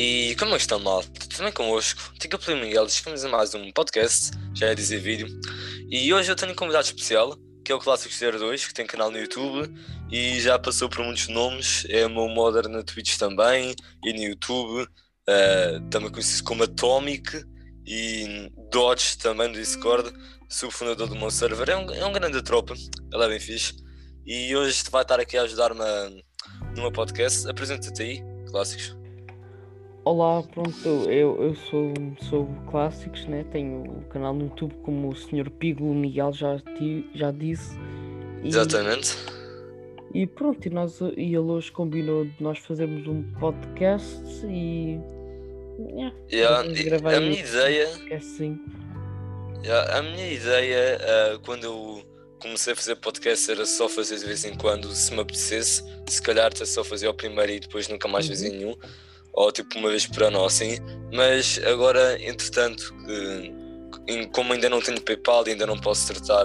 E como é estão, malta? Também convosco. Tico pelo Miguel, estamos a mais um podcast, já é dizer vídeo. E hoje eu tenho um convidado especial, que é o Clássico 02, que tem canal no YouTube e já passou por muitos nomes. É o meu modder na Twitch também e no YouTube. Uh, também conhecido como Atomic e Dodge também no Discord. Sou o fundador do meu server. É um, é um grande tropa, ele é bem fixe. E hoje vai estar aqui a ajudar-me meu podcast. Apresenta-te aí, Clássicos. Olá, pronto, eu, eu sou, sou Clássicos, né? tenho o canal no YouTube como o Sr. Pigo Miguel já, já disse. E, Exatamente. E pronto, e, nós, e ele hoje combinou de nós fazermos um podcast e. Yeah, yeah, a minha ideia. Assim. Yeah, a minha ideia, uh, quando eu comecei a fazer podcast, era só fazer de vez em quando, se me apetecesse. Se calhar até só fazia o primeiro e depois nunca mais uhum. fazia nenhum ou tipo uma vez por ano assim, mas agora, entretanto, como ainda não tenho PayPal e ainda não posso tratar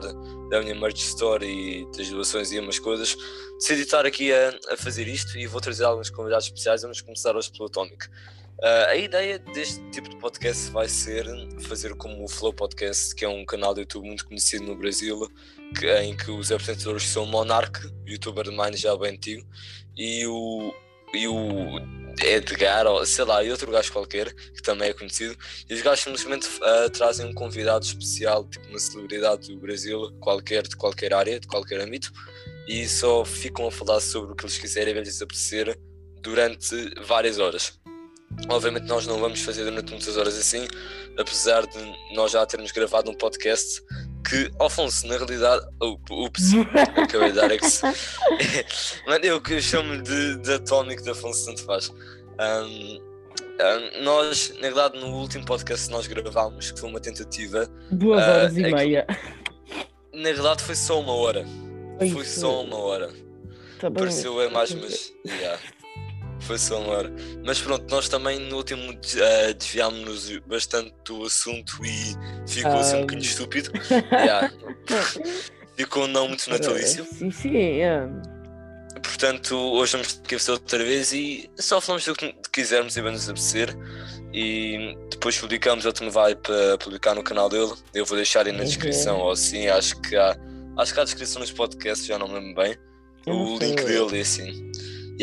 da minha merch store e das doações e umas coisas, decidi estar aqui a, a fazer isto e vou trazer alguns convidados especiais. Vamos começar hoje pelo Atomic. Uh, a ideia deste tipo de podcast vai ser fazer como o Flow Podcast, que é um canal de YouTube muito conhecido no Brasil, que, em que os apresentadores são o Monark, youtuber de Mine já bem antigo, e o, e o Edgar, ou sei lá, e outro gajo qualquer, que também é conhecido, e os gajos simplesmente uh, trazem um convidado especial, tipo uma celebridade do Brasil, qualquer, de qualquer área, de qualquer âmbito, e só ficam a falar sobre o que eles quiserem ver lhes apetecer durante várias horas. Obviamente nós não vamos fazer durante muitas horas assim, apesar de nós já termos gravado um podcast que, Afonso, na realidade, ups, acabei de dar X. Mano, eu que chamo de, de Atomic de Afonso tanto faz. Um, um, nós, na verdade, no último podcast que nós gravámos, que foi uma tentativa. Duas uh, horas e é meia. Que, na verdade, foi só uma hora. foi só uma hora. Tá Pareceu é mais, mas. Yeah. Foi hora. Mas pronto, nós também no último uh, desviámos-nos bastante do assunto e ficou assim um bocadinho estúpido. yeah. ficou não muito natalício. Sim, sim, é. Portanto, hoje vamos ter que fazer outra vez e só falamos do que quisermos e vamos nos apetecer. E depois publicamos, ele também vai para publicar no canal dele. Eu vou deixar aí na descrição, ou assim, acho que há. Acho que há a descrição nos podcasts, já não me lembro bem. o link dele e assim.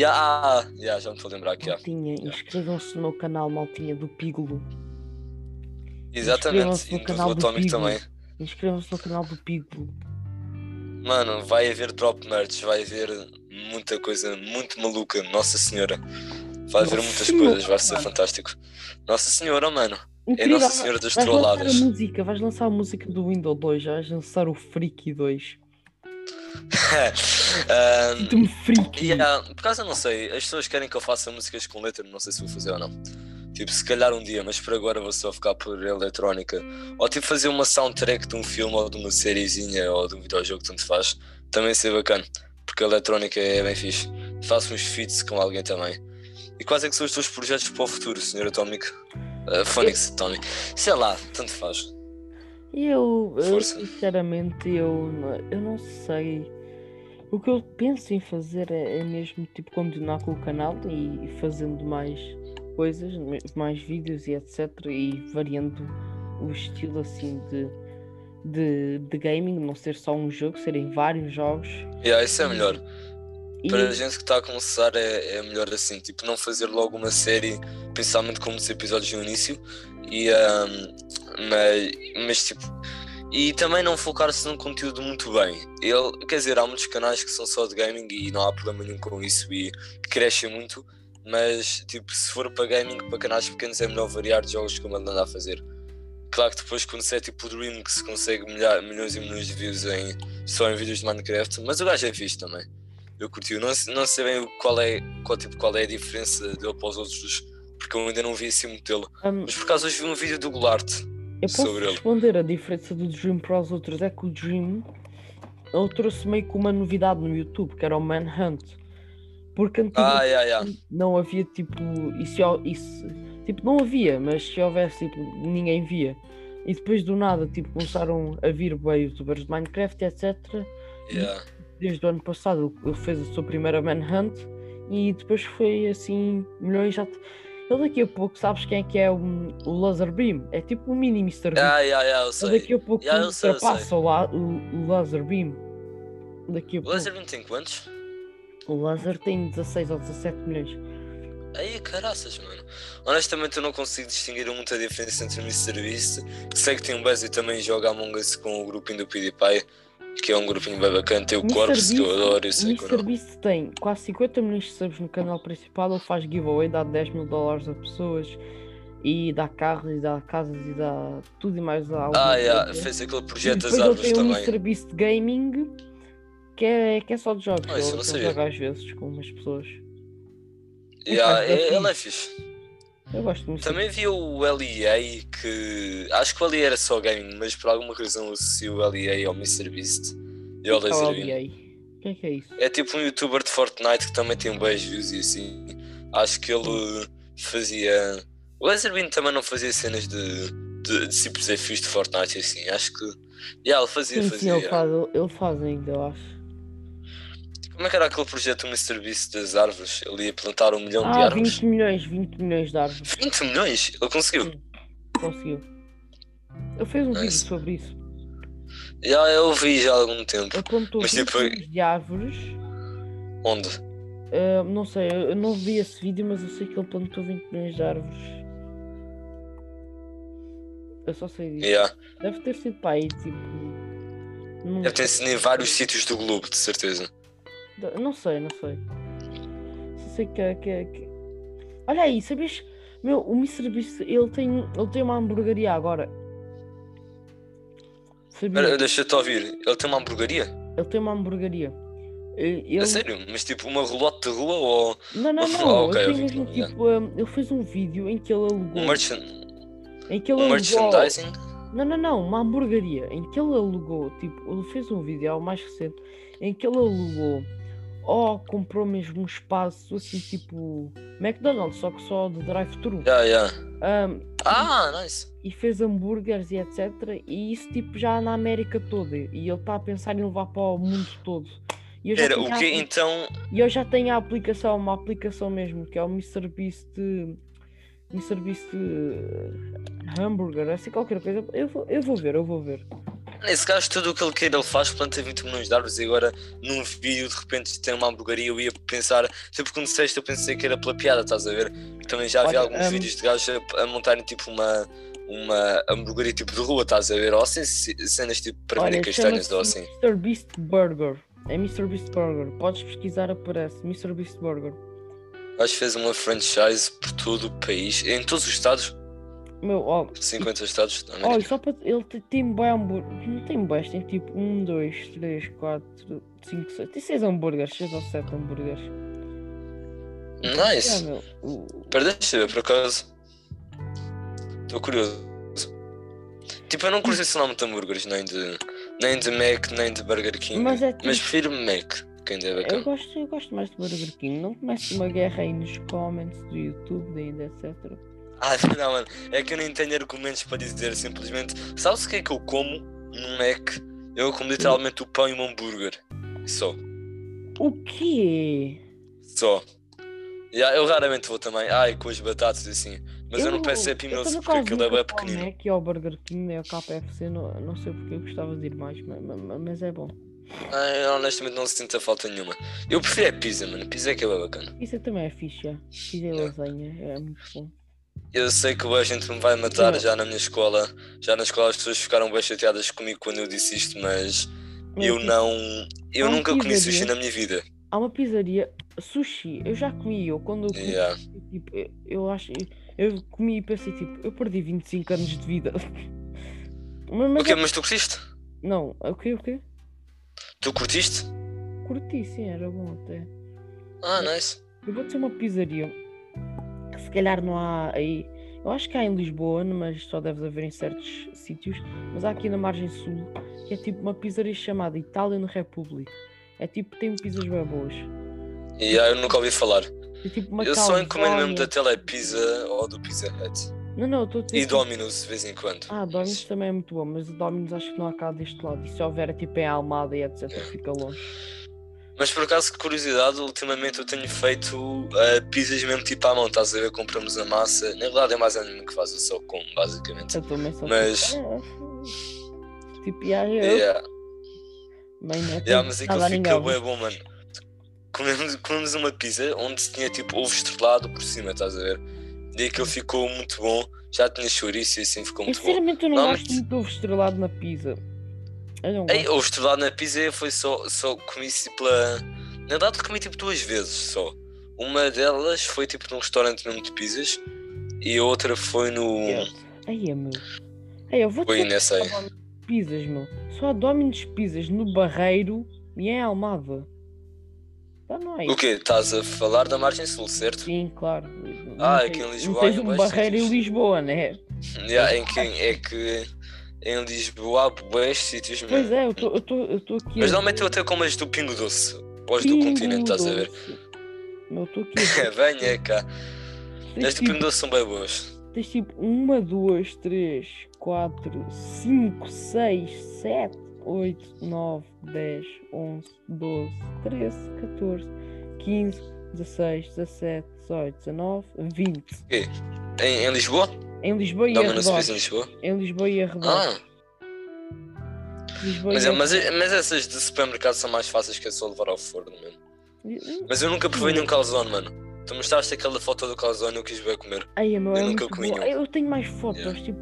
Yeah, ah, yeah, já me estou a lembrar há. Maltinha, yeah. inscrevam-se no canal, Maltinha, do Pígolo. Exatamente, e no, Atómico também. Inscrevam-se no canal do Pígolo. Mano, vai haver drop merch, vai haver muita coisa muito maluca, Nossa Senhora. Vai haver muitas coisas, vai ser fantástico. Nossa Senhora, mano. É Nossa Senhora das vais trolladas. Lançar a música, vais lançar a música do Windows 2, vais lançar o Freaky 2 um, freak. Yeah, por causa não sei, as pessoas querem que eu faça músicas com letra, não sei se vou fazer ou não. Tipo, se calhar um dia, mas por agora vou só ficar por eletrónica. Ou tipo fazer uma soundtrack de um filme ou de uma sériezinha ou de um videojogo, tanto faz. Também ser bacana, porque a eletrónica é bem fixe. Faço uns feats com alguém também. E quais é que são os teus projetos para o futuro, Sr. Atomic? Uh, Phonics Atomic. Sei lá, tanto faz. Eu, eu sinceramente, eu, eu não sei. O que eu penso em fazer é, é mesmo tipo continuar com o canal e fazendo mais coisas, mais vídeos e etc. E variando o estilo assim de, de, de gaming, não ser só um jogo, serem vários jogos. Yeah, isso é melhor. E... Para a gente que está a começar é, é melhor assim, tipo, não fazer logo uma série, principalmente como os episódios no início, e, um, mas, mas tipo, e também não focar-se num conteúdo muito bem. Ele, quer dizer, há muitos canais que são só de gaming e não há problema nenhum com isso e crescem muito, mas tipo, se for para gaming, para canais pequenos é melhor variar de jogos como ele anda a fazer. Claro que depois quando você é tipo o Dream que se consegue milhões e milhões de views em, só em vídeos de Minecraft, mas o gajo é fixe também. Eu curti, não, não sei bem qual é, qual, tipo, qual é a diferença dele para os outros porque eu ainda não vi assim muito dele. Um, Mas por acaso hoje vi um vídeo do Goulart eu posso responder ele. a diferença do Dream para os outros é que o Dream ele trouxe meio que uma novidade no YouTube que era o Manhunt. Porque antigamente ah, yeah, yeah. não havia tipo. Isso, isso, tipo, não havia, mas se houvesse, tipo, ninguém via. E depois do nada, tipo, começaram a vir bem youtubers de Minecraft, etc. Yeah. Desde o ano passado ele fez a sua primeira Manhunt e depois foi assim, milhões já. Ele daqui a pouco, sabes quem é que é o, o Laser Beam? É tipo o mini Mr. Bean. Ah, yeah, yeah, eu sei. Ele daqui a pouco Yeah, eu sei, eu ultrapassa sei. o, o, Laser Beam. Daqui a O pouco. Laser Beam tem quantos? O Laser tem 16 ou 17 milhões. Aí, caraças, mano. Honestamente, eu não consigo distinguir muita diferença entre o MrBeast, que sei que tem um buzz e também joga Among Us com o grupinho do PewDiePie, que é um grupinho bem bacana. Tem o Mr. Corpse, que eu adoro, eu sei Mr. Beast tem quase 50 milhões de subs no canal principal, ele faz giveaway, dá 10 mil dólares a pessoas e dá carros e dá casas e dá tudo e mais alguma Ah, yeah, fez aquele projeto das árvores tem o também. Mr. Beast Gaming que é, que é só de jogos. Ah, isso eu ele, não ele sabia. joga às vezes com umas pessoas. Yeah, é- desafios. ele é fixe. Eu gosto muito. Também vi o LEA, que acho que o LEA era só gaming, mas por alguma razão associo o LEA ao MrBeast e ao é o Laser? O que é que é isso? É tipo um youtuber de Fortnite que também tem views e assim. Acho que ele fazia. O Laserbeam também não fazia cenas de, de, de tipo desafios de Fortnite e assim. Acho que. Yeah, ele fazia, Sim, sim, fazia. ele faz, ele faz ainda, eu acho. Como é que era aquele projeto do MrBeast das árvores? Ele ia plantar um milhão de Ah, árvores. 20 milhões, 20 milhões de árvores. 20 milhões? Ele conseguiu. Sim. Conseguiu. Ele fez um vídeo sobre isso. Já eu vi já há algum tempo. Ele plantou Mas, 20 tipo, milhões de árvores. Onde? Ah, não sei, eu não vi esse vídeo, mas eu sei que ele plantou 20 milhões de árvores. Eu só sei disso. Yeah. Deve ter sido para aí, tipo. Deve ter sido em vários sítios do globo, de certeza. Não sei, não sei. Só sei que, é- que, é- que... Olha aí, sabias? Meu, o Mr. Beast, ele tem, ele tem uma hamburgueria agora. Sabia? Deixa-te ouvir. Ele tem uma hamburgueria? Ele tem uma hamburgueria. E- Ele... A sério? Mas tipo uma relote de rua ou Não, não, Ah, não. ok, ele ok, tem mesmo tipo. um, ele fez um vídeo em que ele alugou. um, Em que ele um alugou. merchandising? Não, não, não. Uma hamburgueria. Em que ele alugou. Tipo, ele fez um vídeo, é o mais recente. Em que ele alugou. Ou comprou mesmo um espaço assim tipo. McDonald's, só que só de drive-thru. Yeah, yeah. Um, Ah, nice. e fez hambúrgueres e etc. E isso tipo já na América toda. E ele está a pensar em levar para o mundo todo. E eu já Era tenho o apli- Então. E eu já tenho a aplicação, uma aplicação mesmo, que é o MrBeast MrBeast Hamburger, assim qualquer coisa. Eu vou, eu vou ver, eu vou ver. Nesse caso, tudo o que ele quer, ele faz, planta 20 milhões de árvores e agora num vídeo de repente tem uma hamburgueria. Eu ia pensar, sempre quando disseste, eu pensei que era pela piada, estás a ver? Também já vi alguns hum, vídeos de gajos a, a montarem tipo uma, uma hamburgueria tipo de rua, estás a ver? Ou assim, ce- cenas tipo para Olha, castanhas ou assim. chama-se MrBeast Burger. É MrBeast Burger. Podes pesquisar, aparece. MrBeast Burger. Acho que fez uma franchise por todo o país, em todos os estados, Meu, ó, 50 estados da olha, América. só para. Ele te- tem bem hambúrguer. Não tem bem, tem tipo 1, 2, 3, 4, 5, 6. Tem 6 hambúrgueres, 6 ou 7 hambúrgueres. É, Nice. meu, deixa eu ver por acaso. Estou curioso. Tipo, eu não curto esse nome de hambúrgueres, nem de, nem de Mac, nem de Burger King. Mas Mas, é tipo- prefiro Mac, que ainda é Eu gosto, eu gosto mais de Burger King. Não comece uma guerra aí nos comments do YouTube, ainda, etc. Ah, não, mano. É que eu nem tenho argumentos para dizer simplesmente. Sabes o que é que eu como no Mac? Eu como literalmente o pão e um hambúrguer. Só. O quê? Só. Yeah, eu raramente vou também. Ai, com as batatas e assim. Mas eu, não peço eu Meals também porque aquilo é bem pequenino. Mac e ao Burger King ao KFC, não, não sei porque eu gostava de ir mais, mas, mas- é bom. Eu honestamente não sinto a falta nenhuma. Eu prefiro é pizza, mano. Pizza é que é bem bacana. Isso também é fixe, já. Pizza e lasanha, é muito bom. Eu sei que a gente me vai matar já na minha escola. Já na escola as pessoas ficaram bem chateadas comigo quando eu disse isto, mas eu tipo, não. Eu há nunca comi sushi na minha vida. Há uma pizzaria, sushi, eu já comi, eu quando eu comi, Yeah. tipo, eu, eu acho, eu comi e pensei, tipo, eu perdi 25 anos de vida. mas, mas O quê? é- Mas tu curtiste? Não, o quê, o quê? Tu curtiste? Curti, sim, era bom até. Ah, nice. Eu vou dizer uma pizzaria se calhar não há aí. Eu acho que há em Lisboa, mas só deve haver em certos sítios. Mas há aqui na margem sul que é tipo uma pizzaria chamada Italian Republic. É tipo, tem pizzas bem boas. E ah, eu nunca ouvi falar. É tipo uma Eu só encomendo mesmo da. Telepizza ou do Pizza Hut. Não, não, eu estou. E Domino's de vez em quando. Ah, Domino's também é muito bom, mas o Domino's acho que não há cá deste lado. E se houver é tipo em Almada e etc. Yeah. fica longe. Mas por acaso, que curiosidade, ultimamente eu tenho feito uh, pizzas mesmo tipo à mão, estás a ver? Compramos a massa. Na verdade é mais a que faz, eu só como, basicamente. Eu também só Mas- Tipo, tipo yeah, eu. Yeah. Bem, não é Yeah, mas aquilo fica bem bom, mano. Comemos, comemos uma pizza onde tinha tipo ovo estrelado por cima, estás a ver? E aquilo ficou muito bom. Já tinha chouriço e assim ficou muito bom. sinceramente eu não gosto muito de ovo estrelado na pizza. Ei, ovo estrelado na pizza foi só, só comi tipo pela. Na verdade comi tipo duas vezes só. Uma delas foi tipo num restaurante mesmo de pizzas e a outra foi no. Aí é meu. Aí eu vou Foi nessa aí. pizzas, meu. Só há Domino's Pizzas no Barreiro e em Almada. Tá, não é O quê? Estás a falar da margem sul, certo? Sim, claro. Ah, Não aqui tens- em Lisboa Não tens um Barreiro em. Lisboa, né? Yeah, em que, é que em Lisboa há bués sítios Pois mesmo. é, eu estou aqui. Mas normalmente eu até como as do Pingo Doce. Os do continente, estás a ver? Meu, estou aqui. ver. Venha cá. Tens As do Pingo tipo, Doce são bem boas. tens tipo uma, duas, três, quatro, cinco, seis, sete, oito, nove, dez, onze, doze, treze, catorze, quinze, dezesseis, dezessete, dezoito, dezenove, vinte. Em, em Lisboa? Em Lisboa e no serviço em arredores. Lisboa? Em Lisboa e arredores. Ah, Lisboa mas, e é- mas, arredores. mas essas de supermercado são mais fáceis que é só levar ao forno mesmo. Mas eu nunca provei Hum. nenhum calzone, mano. Tu mostraste aquela foto do calzone e eu quis ver comer. Ai, meu, Eu é nunca comi nenhum. Eu tenho mais fotos, Yeah. tipo,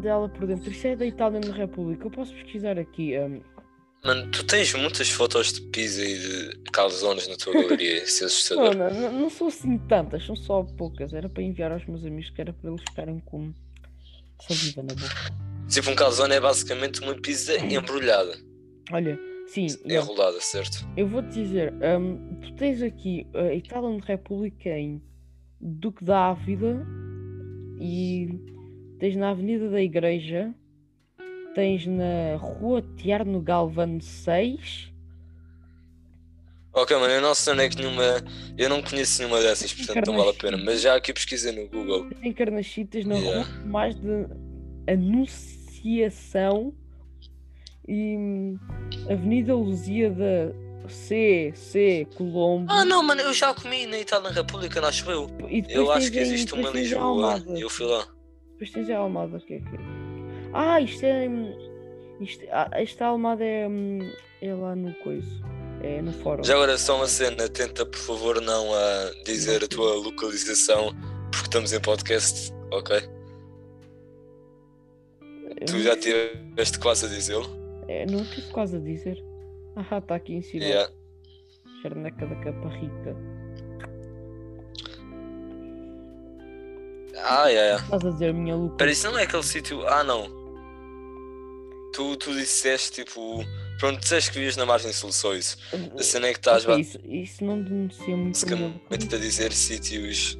dela por dentro. Isso é da Itália na República. Eu posso pesquisar aqui. hum, Mano, tu tens muitas fotos de pizza e de calzones na tua galeria, isso é Não, assustador. não, não, não são assim tantas, são só poucas. Era para enviar aos meus amigos, que era para eles ficarem com saliva na boca. Tipo, um calzone é basicamente uma pizza embrulhada, Olha, sim, enrolada, certo? eu vou-te dizer, hum, tu tens aqui a Itália na República em Duque da Ávila e tens na Avenida da Igreja, tens na Rua Tiarno Galvano 6. Ok, mano, eu não sei onde é que nenhuma. Eu não conheço nenhuma dessas, portanto não vale a pena. Mas já aqui pesquisei no Google. Em Carnachitas, na Yeah. Rua mais de Anunciação e hum, Avenida Lusíada C, C, Colombo. Ah, não, mano, eu já comi na Itália na República, não acho eu. Eu acho que existe uma em Lisboa e eu fui lá. Depois tens a Almada, que é que Ah, isto é. hum, Isto, ah, esta Almada é, hum, é lá no coiso. É no fórum. Já agora só uma cena, tenta por favor não a dizer a tua localização, porque estamos em podcast, ok? Eu Tu já tiveste quase a dizê-lo? É, não tive quase a dizer. Ah, está aqui em cima. Yeah. Charneca da Capa Rica. Ah, yeah, yeah. Estás a dizer a minha localização? isso não é aquele sítio. Ah, não. Tu, tu disseste tipo. Pronto, disseste que vias na margem sul, só isso. A cena é que estás Ok, isso, isso não denuncia muito basicamente a dizer sítios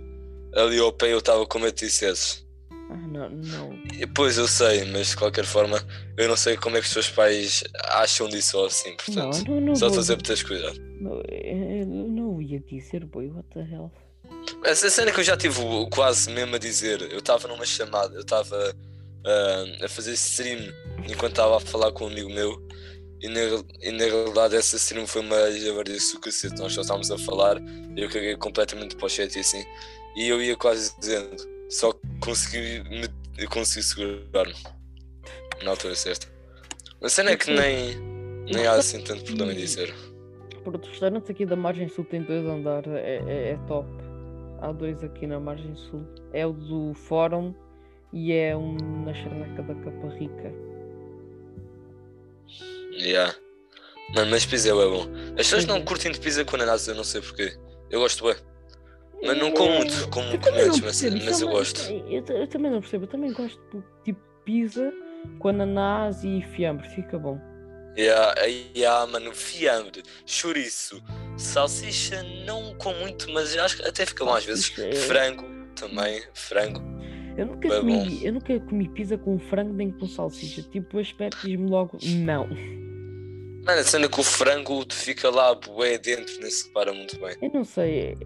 ali ao pé. Eu estava como eu te dissesses. Ah, não, não. Pois eu sei, mas de qualquer forma, eu não sei como é que os teus pais acham disso ou assim, Não, portanto. não, não Só vou estou a dizer para teres cuidado. não, eu não ia dizer, boy, what the hell. Essa cena que eu já tive quase mesmo a dizer, eu estava numa chamada, eu estava ah, a fazer stream enquanto estava a falar com um amigo meu e na, e na realidade essa stream foi uma javardice do cacete, nós só estávamos a falar eu caguei completamente para o chat e assim e eu ia quase dizendo, só consegui, me, consegui segurar-me na altura certa. A cena é que nem, nem há assim tanto problema em dizer. Pronto, o restaurante aqui da Margem Sul tem dois andares, é, é, é top. Há dois aqui na Margem Sul. É o do Fórum e é um na Charneca da Capa Rica. Yeah. Mano, mas pizza é bom. As pessoas não curtem de pizza com ananás, eu não sei porquê. Eu gosto bem. Mas não como muito, como eu não mas, mas é eu uma- gosto. Eu, eu também não percebo, eu também gosto de tipo pizza com ananás e fiambre, fica bom. Yeah, yeah, mano, fiambre, chouriço, salsicha não com muito, mas acho que até fica bom às vezes. É- Frango também, frango. Eu nunca, Bem comi, bom. eu nunca comi pizza com frango nem com salsicha. Tipo, o aspecto diz-me logo não. Mano, a cena com o frango tu fica lá bué dentro, nem se repara muito bem. Eu não sei. É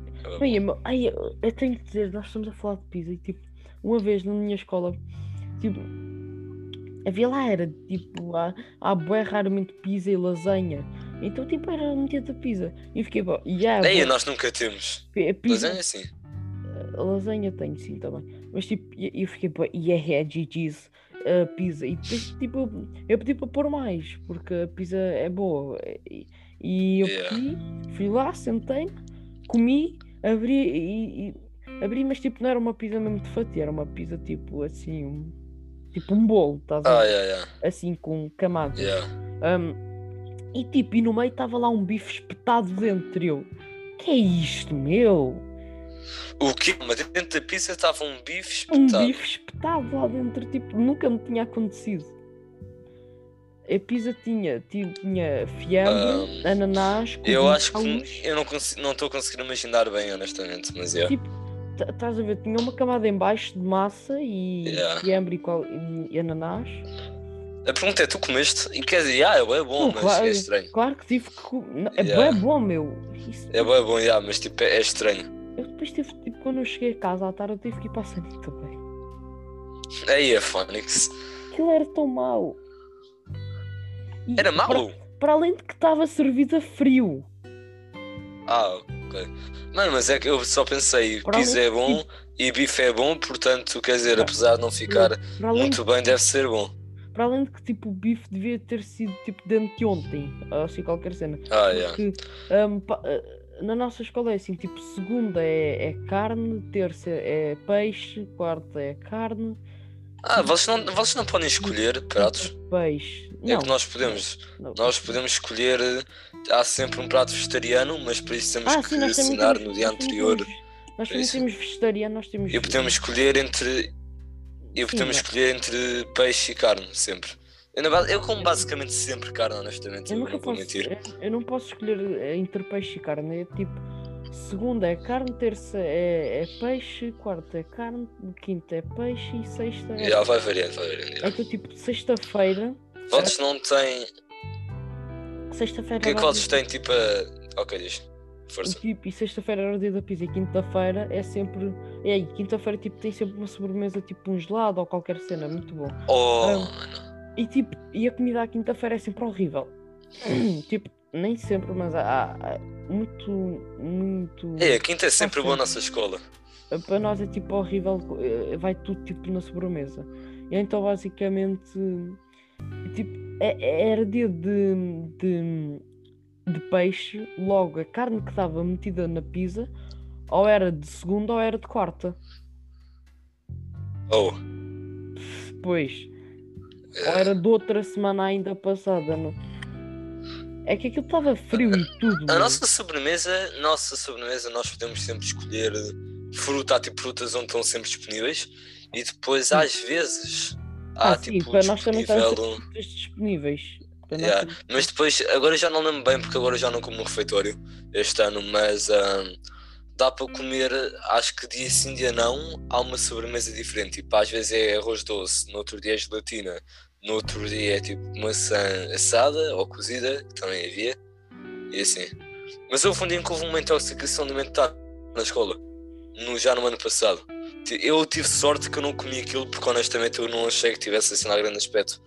Ai, eu, ai, eu, eu tenho que dizer, nós estamos a falar de pizza e tipo, uma vez na minha escola, tipo, havia lá, era tipo, há, há bué raramente pizza e lasanha. Então, tipo, era metade da pizza. E eu fiquei, pá, yeah, boa- nós nunca temos. a pizza, Lasanha sim. a lasanha tenho sim também. Mas tipo, eu fiquei, e é GG's a pizza. E depois, tipo, eu pedi para pôr mais, porque a pizza é boa. E, e eu pedi, fui lá, sentei-me, comi, abri e, e- abri, mas tipo, não era uma pizza mesmo de fatia, era uma pizza tipo assim, um, tipo um bolo, estás a Ah, ver? yeah, yeah. Assim com camadas. yeah. Um, e tipo, e no meio estava lá um bife espetado dentro. Eu, que é isto, meu? O quê? Mas dentro da pizza estava um bife Um espetado. bife espetado lá dentro, tipo, nunca me tinha acontecido. A pizza tinha, tinha, tinha fiambre, Um, ananás, Eu acho que eu não consigo, não estou conseguindo imaginar bem, honestamente, mas é. Tipo, tá- estás a ver, tinha uma camada em baixo de massa e Yeah. fiambre e, e- ananás. A pergunta é: tu comeste? E quer dizer, ah, é bom, Não, mas claro, é estranho. Claro que tive que. co- não, É Yeah. bom, meu. Isso- É bom, yeah, mas tipo, é, é estranho. Eu depois tive, tipo, quando eu cheguei a casa à tarde, eu tive que ir para a sanita, bem. Aí é Phonics. Aquilo era tão mau. E Era Para, mau? para além de que estava servido a frio. Ah, ok. Mano, mas é que eu só pensei: Para pizza é bom e bife é bom, portanto, quer dizer, Para- apesar de não ficar além, muito bem, deve ser bom. para além de que tipo, o bife devia ter sido tipo dentro de ontem. ou Assim, qualquer cena. Ah, yeah. Hum, pa- eh, na nossa escola é assim, tipo, segunda é, é carne, terça é peixe, quarta é carne, Ah, vocês não, vocês não podem escolher pratos? peixe. É Não, que nós podemos. não. Nós podemos escolher. Há sempre um prato vegetariano, mas para isso temos Ah, que sim, assinar temos- no dia anterior. Nós também temos vegetariano, nós temos. E podemos escolher entre. E Sim, podemos mas- escolher entre peixe e carne, sempre. Eu, base- eu como basicamente sempre carne, honestamente, Eu nunca não vou posso, mentir. eu, eu não posso escolher eh, entre peixe e carne. É tipo, segunda é carne, terça é, é peixe, quarta é carne, quinta é peixe e sexta é. Já vai variando, vai variando. Então, tipo, sexta-feira. Votos não têm. Sexta-feira. O que é que dia- têm tipo a. Ok, diz. E, Força. tipo, e sexta-feira era o dia da pizza e quinta-feira é sempre. E aí, quinta-feira tipo, tem sempre uma sobremesa, tipo um gelado ou qualquer cena, muito bom. Oh, Ah, mano. E tipo, e a comida à quinta-feira é sempre horrível. tipo, nem sempre, mas há, há- muito, muito. É, a quinta é sempre boa a nossa escola. Para nós é tipo horrível, eh, vai tudo tipo na sobremesa. E então basicamente tipo, é- era dia de, de, de peixe, logo a carne que estava metida na pizza, ou era de segunda ou era de quarta. Oh, Depois, ou era de outra semana ainda passada. Não? É que aquilo estava frio e tudo. A nossa sobremesa, nossa sobremesa, nós podemos sempre escolher fruta, há tipo frutas onde estão sempre disponíveis e depois às vezes há Ah, sim, tipo para nós também disponível. frutas disponíveis. Nós Yeah, Mas depois, agora já não lembro bem porque agora já não como no refeitório este ano, mas ahm, dá para comer, acho que dia sim, dia não, há uma sobremesa diferente. Tipo, às vezes é arroz doce, no outro dia é gelatina, no outro dia é tipo maçã assada ou cozida, que também havia, e assim. Mas houve um dia em que houve uma intoxicação alimentar na escola, no, já no ano passado. Eu tive sorte que eu não comi aquilo porque honestamente eu não achei que tivesse assim lá grande aspecto.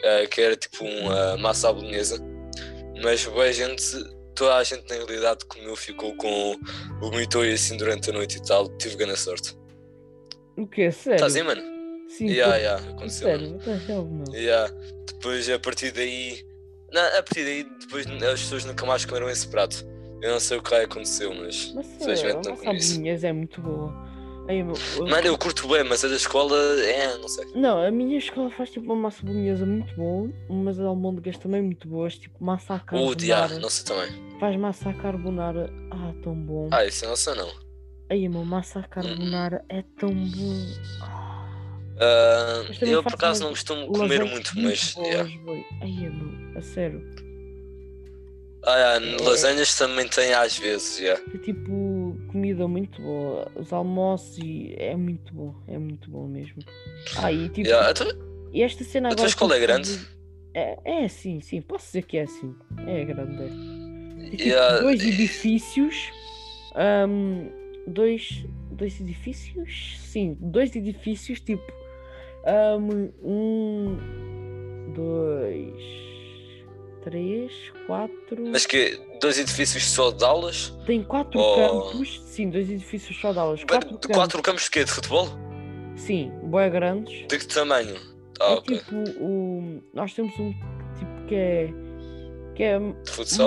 Uh, que era tipo uma massa à bolonhesa. Mas boa gente, toda a gente na realidade comeu, ficou com vomitou e assim durante a noite e tal. Tive grande sorte. O quê? Sério? Estás aí, mano? Sim, Yeah, yeah, aconteceu. mano. Sério, meu? Yeah. Depois a partir daí. Não, a partir daí depois as pessoas nunca mais comeram esse prato. Eu não sei o que aí aconteceu, mas. Mas Felizmente a não nossa comi isso. bolonhesa é muito boa. Meu, eu- Mano, eu curto bem, mas a da escola é, não sei. Não, a minha escola faz tipo uma massa bolonhesa muito boa, umas almôndegas também muito boas, tipo massa O carbonara. dia, não sei também. Faz massa carbonara, ah, tão bom. Ah, isso não sei não. Aí, meu, massa carbonara é tão bom. Ah, Mas também eu por acaso não costumo comer muito, mas. yeah. Aí, meu, a sério. Ah, É. ah, lasanhas também tem às vezes, yeah. É tipo comida muito boa. Os almoços e é muito bom, é muito bom mesmo. Ah, e tipo, Yeah, então, e esta cena a agora. tua escola é grande? É, é sim, sim, posso dizer que é assim. É grande. É. Tipo, Yeah, dois edifícios. ahm, dois. Dois edifícios? Sim, dois edifícios, tipo. Ahm, um. Dois. três, quatro. Mas que dois edifícios só de aulas? Tem quatro Oh. campos, sim, dois edifícios só de aulas. Quatro campos, quatro campos de quê? De futebol? sim, boé grandes. De que tamanho? Ah, é ok. tipo o. Nós temos um tipo que é. que é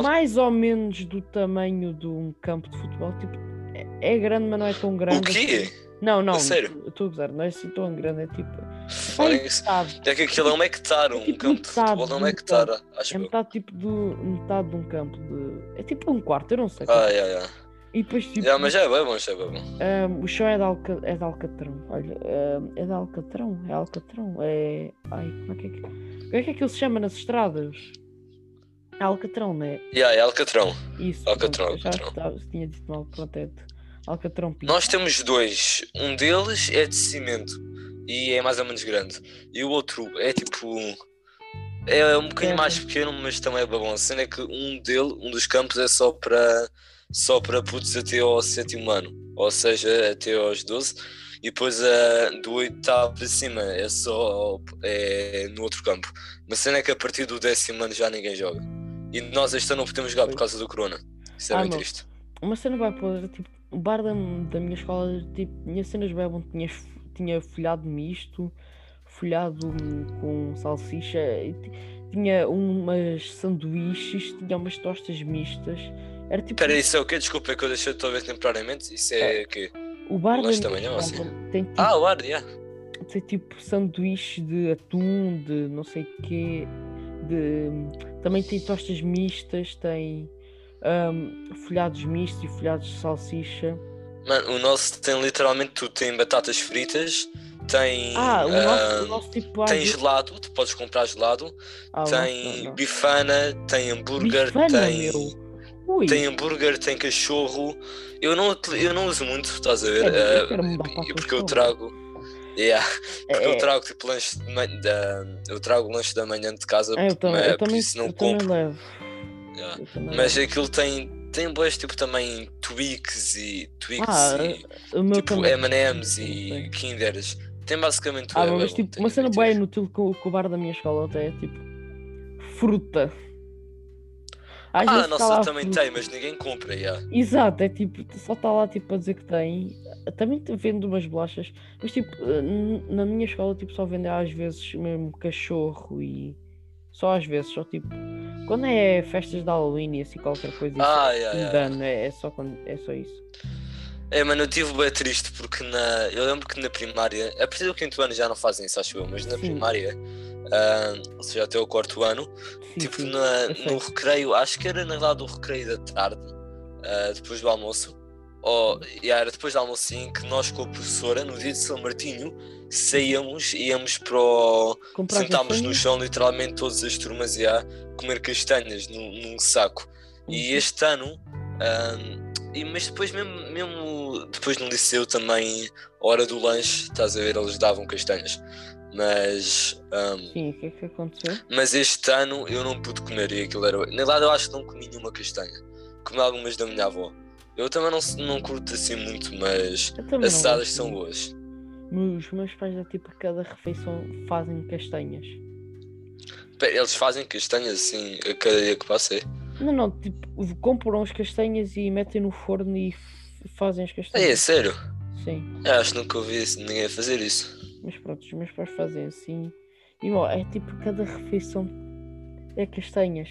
mais ou menos do tamanho de um campo de futebol. Tipo, é, é grande, mas não é tão grande. O quê? assim. Não, não, estou a gozar, não é assim tão grande, é tipo. Olha é isso. É que aquilo é um hectare, um tipo campo de metade futebol não é um de um hectare, acho é metade tipo do. metade de um campo de. É tipo um quarto, eu não sei. Ah, yeah, yeah. E depois tipo. Yeah, mas já é bem bom, já é bem bom. Ahm, o chão é de, alca... é de Alcatrão. Olha, ahm, é de Alcatrão. É Alcatrão. É. Ai, como é que é que. Como é que aquilo se chama nas estradas? É Alcatrão, não é? Yeah, é Alcatrão. Isso. Alcatrão, pronto, eu já Alcatrão. estava- tinha dito mal, pronto, é de Alcatrão Pinto. Nós temos dois. Um deles é de cimento e é mais ou menos grande. E o outro é tipo. É um bocadinho mais pequeno, mas também é bom. A cena é que um dele, um dos campos, é só para só para putos até ao sétimo ano. Ou seja, até aos 12. E depois a do oitavo para cima é só é, no outro campo. Mas a cena é que a partir do décimo ano já ninguém joga. E nós este ano não podemos jogar por causa do corona. Isso é Ah, bem não. triste. Uma cena vai pôr, tipo, o bar da, da minha escola, tipo, tinha cenas bem bom, tinha, tinha folhado misto, folhado hum, com salsicha, ti- tinha umas sanduíches, tinha umas tostas mistas. Era tipo. Espera, isso é o quê? Desculpa é que eu deixei talvez temporariamente. Isso é o quê? O bar da manhã assim? tem tipo, Ah, o ar, yeah. tem tipo sanduíche de atum, de não sei quê, de também tem tostas mistas, tem hum, folhados mistos e folhados de salsicha. Mano, o nosso tem literalmente tudo. Tem batatas fritas, tem. Ah, o ah, nosso, o nosso tipo tem gelado, tu podes comprar gelado. Ah, tem não, não. bifana, tem hambúrguer, Bifana, tem. Tem hambúrguer, tem cachorro. Eu não, eu não uso muito, estás a ver? Sério, eu Ah, porque eu trago. Yeah, porque é, eu trago tipo lanche de manhã. da- Eu trago lanche da manhã de casa, é, eu também, mas eu por também, isso não compro. levo. Yeah. Mas aquilo tem, tem boas tipo também Twix e Twix Ah, e o tipo. M&M's e. Kinders. Tem basicamente Ah, tudo. mas tipo, uma cena bem inútil com, com o bar da minha escola até é tipo fruta. Às Ah, a tá nossa lá também fruta. tem, mas ninguém compra, yeah. Exato, é tipo, só está lá tipo a dizer que tem. Também vendo umas bolachas, mas tipo, na minha escola tipo só vendem às vezes mesmo cachorro e só às vezes, só tipo, quando é festas de Halloween e assim qualquer coisa isso Ah, é yeah, um yeah. dano, é, é só quando é só isso. É, mano, eu tive bem triste porque na. Eu lembro que na primária, a partir do quinto ano já não fazem isso, acho eu, mas na Sim. primária, ah, ou seja, até o quarto ano, Sim, tipo sim, na, no recreio, acho que era na verdade o recreio da tarde, ah, depois do almoço, ou e era depois do almoço sim, que nós com a professora, no dia de São Martinho, saíamos, íamos para o. Comprar sentámos no chão, literalmente todas as turmas e a comer castanhas num, num saco. E Uhum. este ano, ahm, e, mas depois mesmo, mesmo depois no liceu também, hora do lanche, estás a ver, eles davam castanhas. Mas, ahm, Sim, o que é que aconteceu? mas este ano eu não pude comer e aquilo era. Na verdade eu acho que não comi nenhuma castanha. Comi algumas da minha avó. Eu também não, não curto assim muito, mas as saladas são boas. Os meus pais já tipo cada refeição fazem castanhas. Eles fazem castanhas assim a cada dia que passei. Não, não, tipo, compram as castanhas e metem no forno e fazem as É, é castanhas. sério? Sim, Eu acho que nunca ouvi ninguém fazer isso. mas pronto, os meus pais fazem assim. E ó, é tipo cada refeição é castanhas.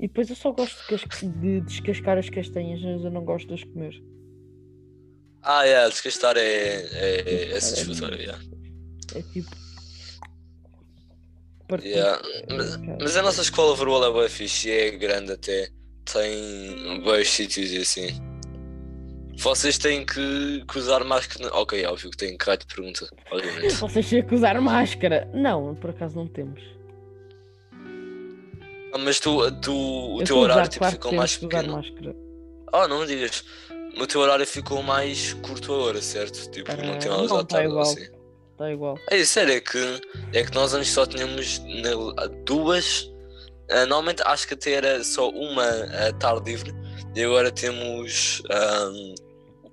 E depois eu só gosto de, de descascar as castanhas, mas eu não gosto de as comer. Ah, é, descastar é, é, é satisfatório, yeah. É tipo. partir- Yeah, é, Mas, mas a nossa escola verbal é bem fixe e é grande até. Tem bons sítios e assim. Vocês têm que, que usar máscara. Ok, óbvio que têm que de pergunta, obviamente. Vocês têm que usar máscara. Não, por acaso não temos. Ah, mas tu, tu, o Eu teu horário tipo, ficou mais pequeno. máscara. Ah, não me digas. O teu horário ficou mais curto agora, certo? Tipo, não Ah, tem aulas à tá tarde igual. assim. Está igual. É sério, é que, é que nós antes só tínhamos duas. ah, normalmente acho que até era só uma ah, tarde livre e agora temos ahm,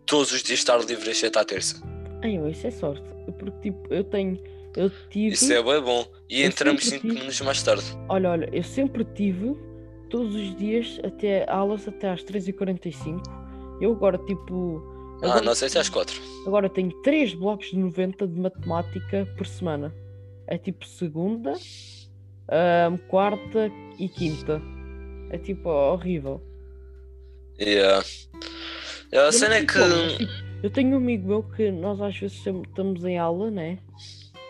todos os dias tarde livre exceto à terça. Ai, isso é sorte. Porque tipo, eu tenho Eu tive. Isso é bem bom. E Eu entramos sempre 5 tive- minutos mais tarde. Olha, olha, eu sempre tive todos os dias até aulas até às 3h45. Eu agora, tipo. Ah, Agora, não sei se às 4. agora tenho 3 blocos de 90 de matemática por semana. É tipo segunda, ahm, quarta e quinta. É tipo horrível. Yeah. A Eu não cena é que. eu tenho um amigo meu que nós às vezes estamos em aula, né?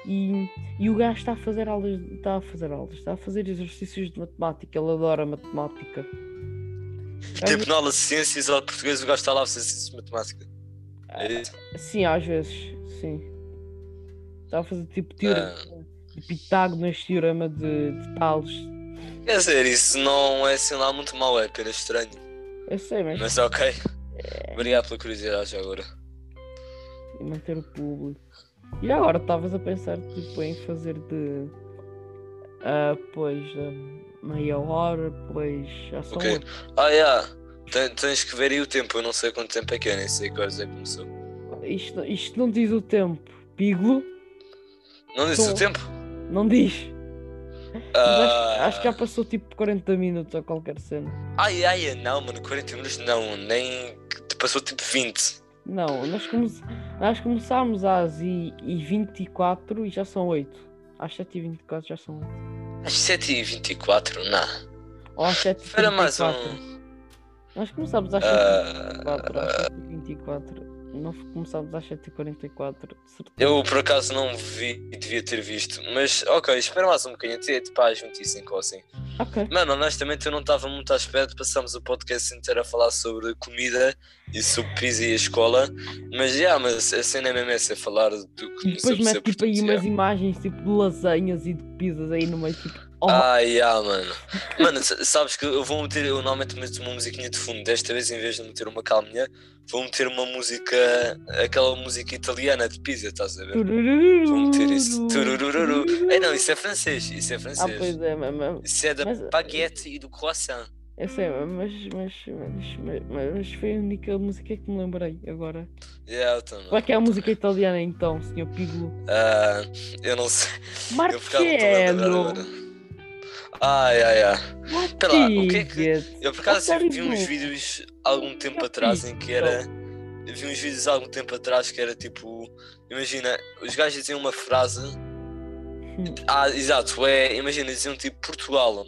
E, e o gajo está a fazer aulas, está a fazer aulas, está a fazer exercícios de matemática, ele adora matemática. Tipo, na aula de ciências ou de português, o gajo está lá a fazer ciências de matemática. É isso? vezes- sim, às vezes, sim. Está a fazer tipo teorema de Pitágoras, teorema de, de Tales. Quer dizer, isso não é assim lá muito mau, é apenas estranho. Eu sei, mas Mas ok. É. Obrigado pela curiosidade agora. e manter o público. E agora estavas a pensar tipo, em fazer de ah, pois ah, meia hora, pois já são Ok. oito. Ah, yeah. Ten- Tens que ver aí o tempo, eu não sei quanto tempo é que é, nem sei que horas é que começou. Isto, isto não diz o tempo. Piglo, Não disse Tô. o tempo? não diz. Mas acho, acho que já passou tipo 40 minutos ou qualquer cena. Ai, ai, não, mano, 40 minutos não, nem. Passou tipo 20. Não, nós, come... nós começámos às e, e 24 e já são 8. Às 7 e 24 já são 8. Às 7h24, não. Ou às 7 e Espera mais 24. um. Nós começámos às 7 e Ah, 24 às 7 e 24 Não começámos às 7 e 44 de certeza. eu por acaso não vi, devia ter visto, mas ok, espera mais um bocadinho, até tipo às 25 ou assim. Ok. Mano, honestamente eu não estava muito à espera de passarmos o podcast inteiro a falar sobre comida e sobre pizza e a escola, mas já, mas a cena é mesmo essa, é falar do que depois mete tipo aí umas imagens tipo de lasanhas e de pizzas aí no meio tipo. Oh, Ah, yeah, mano. Mano, sabes que eu vou meter, eu normalmente meto uma musiquinha de fundo. Desta vez, em vez de meter uma calminha, vou meter uma música, aquela música italiana de pizza, estás a ver? Vou meter isso. Turururu. Ei, não, isso é francês. Isso é Ah, francês. pois é, mas, Isso é da Mas- baguete e do croissant. eu sei, mas, mas, mas, mas, mas foi a única música que me lembrei agora. Yeah, eu também. Qual é que é a música italiana então, senhor Piglo? Ah, eu não sei. Eu ficava muito lento Marcello! Ai, ai, ai. Espera lá, o que é que-. Eu por acaso Sério, vi uns vídeos algum tempo Já atrás em que era. Eu vi uns vídeos algum tempo atrás que era tipo. Imagina, os gajos diziam uma frase. Hum. Ah, exato, é. Imagina, diziam tipo Portugal.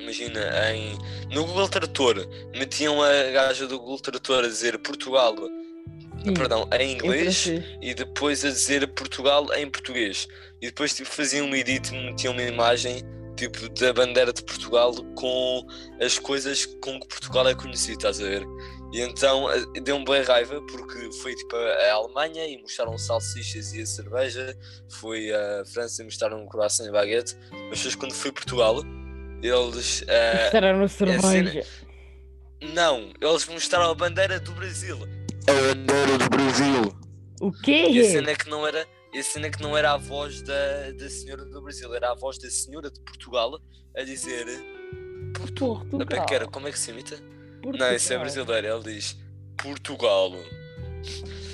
Imagina, em, no Google Tradutor, metiam a gaja do Google Tradutor a dizer Portugal, Sim, perdão, em inglês e depois a dizer Portugal em português. E depois tipo, faziam um edit metiam uma imagem tipo da bandeira de Portugal com as coisas com que Portugal é conhecido, estás a ver? E então eh, deu-me bem raiva porque foi tipo a a Alemanha e mostraram salsichas e a cerveja, foi a França e mostraram um croissant e baguete, mas depois quando foi Portugal, eles eh, Mostraram a cerveja. não, eles mostraram a bandeira do Brasil. A bandeira do Brasil. O quê? E a cena é que não era, e a cena é que não era a voz da, da senhora do Brasil, era a voz da senhora de Portugal a dizer Portugal. É? Como é que se imita? Portugal. Não, isso é brasileiro, ele diz Portugal.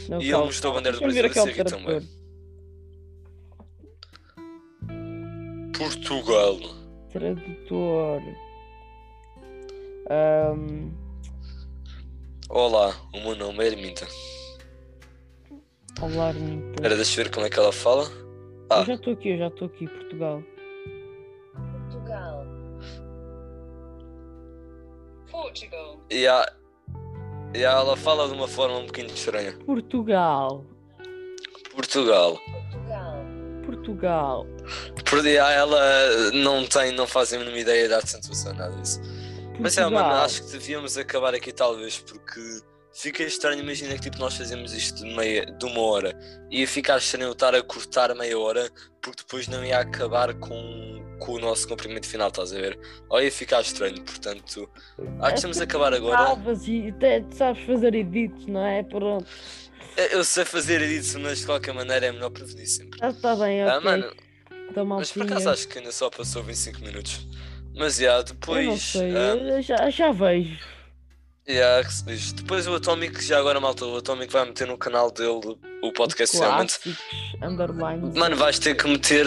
Não, E ele mostrou a bandeira do Brasil, isso aqui também. Portugal. Tradutor. Ahm, Olá, o meu nome é Erminta. Olá, Arminta. Espera, deixa eu ver como é que ela fala. Ah. Eu já estou aqui, eu já estou aqui. Portugal. Portugal. E, a, e a- ela fala de uma forma um bocadinho estranha. Portugal. Portugal. Portugal. Portugal. Por dia ela não tem, não faz a mínima ideia da acentuação, nada disso. Mas é, mano, acho que devíamos acabar aqui talvez, porque fica estranho, imagina que tipo, nós fazemos isto de, meia, de uma hora e ia ficar estranho estar a cortar meia hora porque depois não ia acabar com, com o nosso comprimento final, estás a ver? Ou ia ficar estranho, portanto, acho que estamos a acabar agora. Salvas e até tu sabes fazer edits, não é? Pronto. Eu sei fazer isso, mas de qualquer maneira é melhor prevenir sempre. Já está bem, ok. Ah, mano, Então, mas por acaso acho que ainda só passou 25 minutos. Mas já, depois. Eu não sei, ah, eu já, já vejo. Yeah. Depois o Atomic, já agora malta, o Atomic vai meter no canal dele o podcast realmente. Mano, vais ter que meter.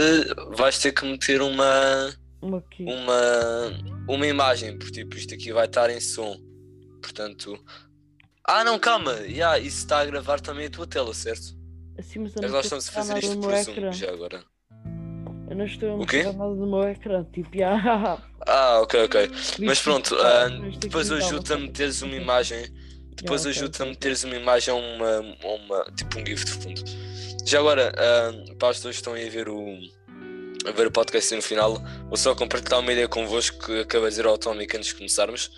Vais ter que meter uma. Uma uma, uma imagem, porque tipo, isto aqui vai estar em som. Portanto. Ah não, calma, yeah, isso está a gravar também a tua tela, certo? Assim, mas não nós estamos a fazer isto por Zoom já agora. Eu não estou a mostrar nada no meu ecrã. Tipo, já. Ah, ok, ok. Mas pronto, aqui depois não está ajuda a meteres uma imagem. Depois Yeah, ok, ajuda a meteres uma imagem a uma, uma. tipo um GIF de fundo. Já agora, ah, para as pessoas que estão aí a ver o. a ver o podcast no final, vou só compartilhar uma ideia convosco que acabei de dizer ao Atomic antes de começarmos.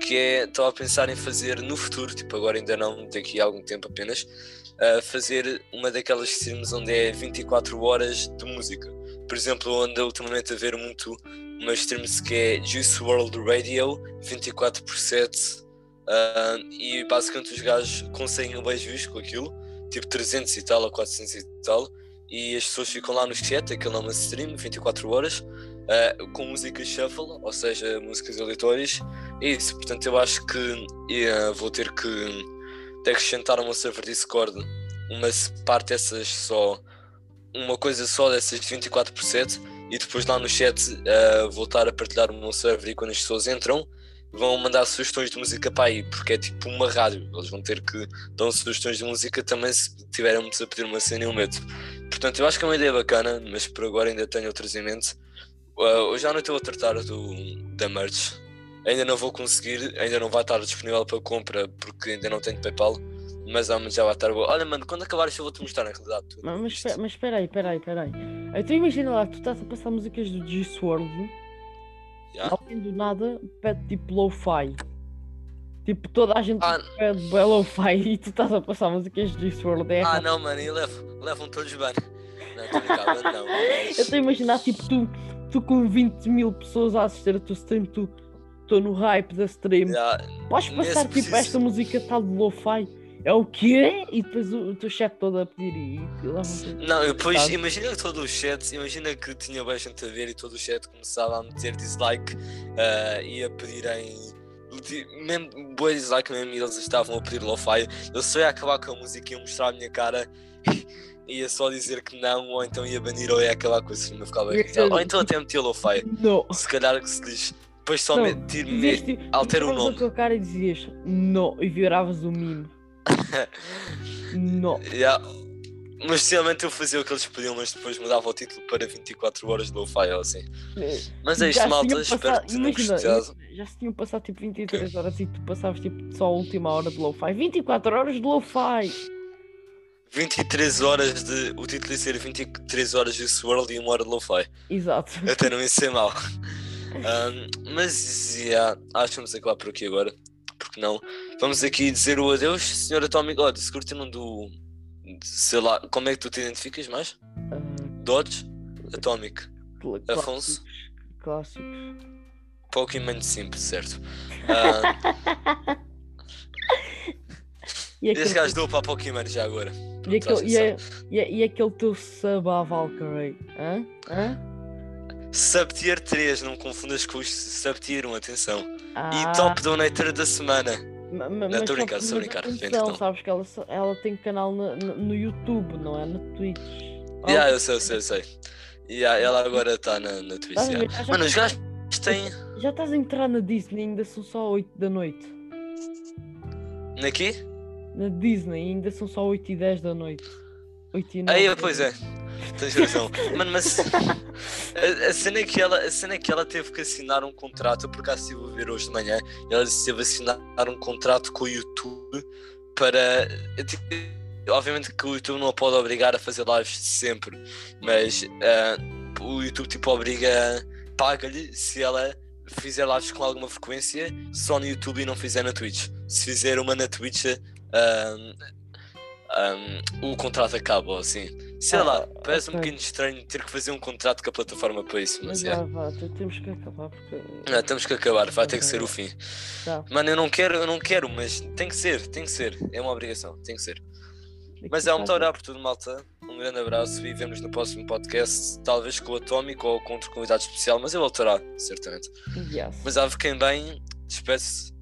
Que é, estava a pensar em fazer no futuro, tipo agora ainda não, daqui a algum tempo apenas, ah, fazer uma daquelas streams onde é 24 horas de música. Por exemplo, onde ultimamente a ver muito uma streams que é Juice World Radio 24 por 7 ah, e basicamente os gajos conseguem bem views com aquilo, tipo 300 e tal ou 400 e tal, e as pessoas ficam lá no chat, aquilo é uma stream 24 horas, ah, com música shuffle, ou seja, músicas aleatórias, é isso, portanto eu acho que eh, vou ter que de acrescentar ao meu server Discord uma parte dessas só, uma coisa só dessas 24 por 7 e depois lá no chat uh, voltar a partilhar o meu server e quando as pessoas entram vão mandar sugestões de música para aí, porque é tipo uma rádio, eles vão ter que dar sugestões de música também se tivermos a pedir uma cena e um medo. Portanto, eu acho que é uma ideia bacana, mas por agora ainda tenho outras em mente. Uh, hoje à noite eu vou tratar do, da merch. Ainda não vou conseguir, ainda não vai estar disponível para compra porque ainda não tenho PayPal, mas já vai estar boa. Olha, mano, quando acabar isto eu vou-te mostrar na realidade. Mas, mas, isto. espe- mas espera aí, espera aí, espera aí. Então imagina lá, tu estás a passar músicas do G-Sword, Já? alguém do nada pede tipo lo-fi. Tipo, toda a gente Ah, pede lo-fi e tu estás a passar músicas do G-Sword. É Ah, não, mano, e levam, levam todos bem. Não, estou brincando, não. Eu estou a imaginar, tipo, tu, tu com 20 mil pessoas a assistir a tua stream, tu estou no hype da stream. Já, Podes passar tipo preciso- esta música tal de lo-fi? É o quê? E depois o, o teu chat todo a pedir e, Não, depois Sabe? imagina que todo o chat, imagina que tinha bem gente a ver e todo o chat começava a meter dislike ah, e a pedirem. Mesmo dislike mesmo, e eles estavam a pedir lo-fi. Eu só ia acabar com a música e ia mostrar a minha cara e ia só dizer que não, ou então ia banir ou ia acabar com a stream, eu ficava irritado. Ou então até metia lo-fi. Não. Se calhar que se diz. Depois só Não, meter. Altera o nome. a tua cara e dizias não e viravas o mimo. Não. Yeah. Mas sinceramente eu fazia o que eles pediam, mas depois mudava o título para 24 horas de lo-fi ou assim. Mas é Já isto, se malta. Espero passado- que tenham gostado. Já se tinham passado tipo 23 horas e tu passavas tipo só a última hora de lo-fi. 24 horas de lo-fi! 23 horas de. O título ia ser 23 horas de Swirl e 1 hora de lo-fi. Exato. Até não ia ser mal. Um, mas yeah, acho que vamos acabar por aqui agora. Porque não? Vamos aqui dizer o adeus, Sr. Atomic. Olha, se curtiram do. Sei lá, como é que tu te identificas mais? Dodge? Atomic. Afonso? Clássicos. Pokémon simples, certo? Ah, E aquele, este gajo deu para a Pokémon já agora. e, aquele, e, atenção. a- e, a- e aquele teu sub à Valkyrie? Hã? Hã? Subtier 3, não confundas com os Subtier 1, atenção. Ah, E Top Donator da semana. Mas só- brincando, tô mas brincando, atenção, sabes que ela, ela tem canal no, no, YouTube, não é? No Twitch. Yeah, eu sei, eu sei, eu sei. Yeah, ela agora está na, na Twitch. A yeah. Já Mano, os estás- gajos têm. Já estás a entrar na Disney, ainda são só 8 da noite. Naqui? Na Disney ainda são só 8 e 10 da noite. 8 e 9. Aí, pois é. Tens razão. Mano, mas. A, a, cena é que ela, a cena é que ela teve que assinar um contrato. Eu por acaso estive a ver hoje de manhã. Ela teve a assinar um contrato com o YouTube para. Obviamente que o YouTube não a pode obrigar a fazer lives sempre, mas ah, o YouTube tipo obriga, paga-lhe se ela fizer lives com alguma frequência só no YouTube e não fizer na Twitch. Se fizer uma na Twitch, ah, um, o contrato acaba assim. Sei Ah, lá, parece um ok. bocadinho estranho ter que fazer um contrato com a plataforma para isso, mas Mas é. vá, te- temos que acabar porque. Ah, temos que acabar, vai ter que ser o fim. Tá. Mano, eu não quero, eu não quero, mas tem que ser, tem que ser. É uma obrigação, tem que ser. Mas é, muito Tá. obrigado por tudo, malta. Um grande abraço e vemos no próximo podcast, talvez com o Atómico ou com outro convidado especial, mas ele voltará, certamente. Yes. Mas ah, fiquem bem, despede-se,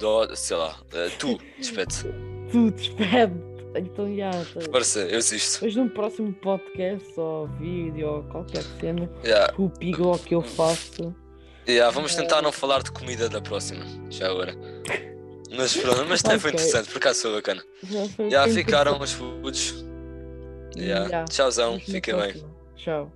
do- sei lá, ah, tu, despede-se. Tu despede. Então já. Força, eu existo. Depois num próximo podcast ou vídeo ou qualquer cena, Yeah. o pigo que eu faço. Yeah, vamos tentar não falar de comida da próxima, já agora. Mas pronto, mas também foi Ok. interessante, por acaso foi bacana. Já foi Já foi ficaram os foods. Já. Yeah. Tchauzão, fiquem bem. Tchau.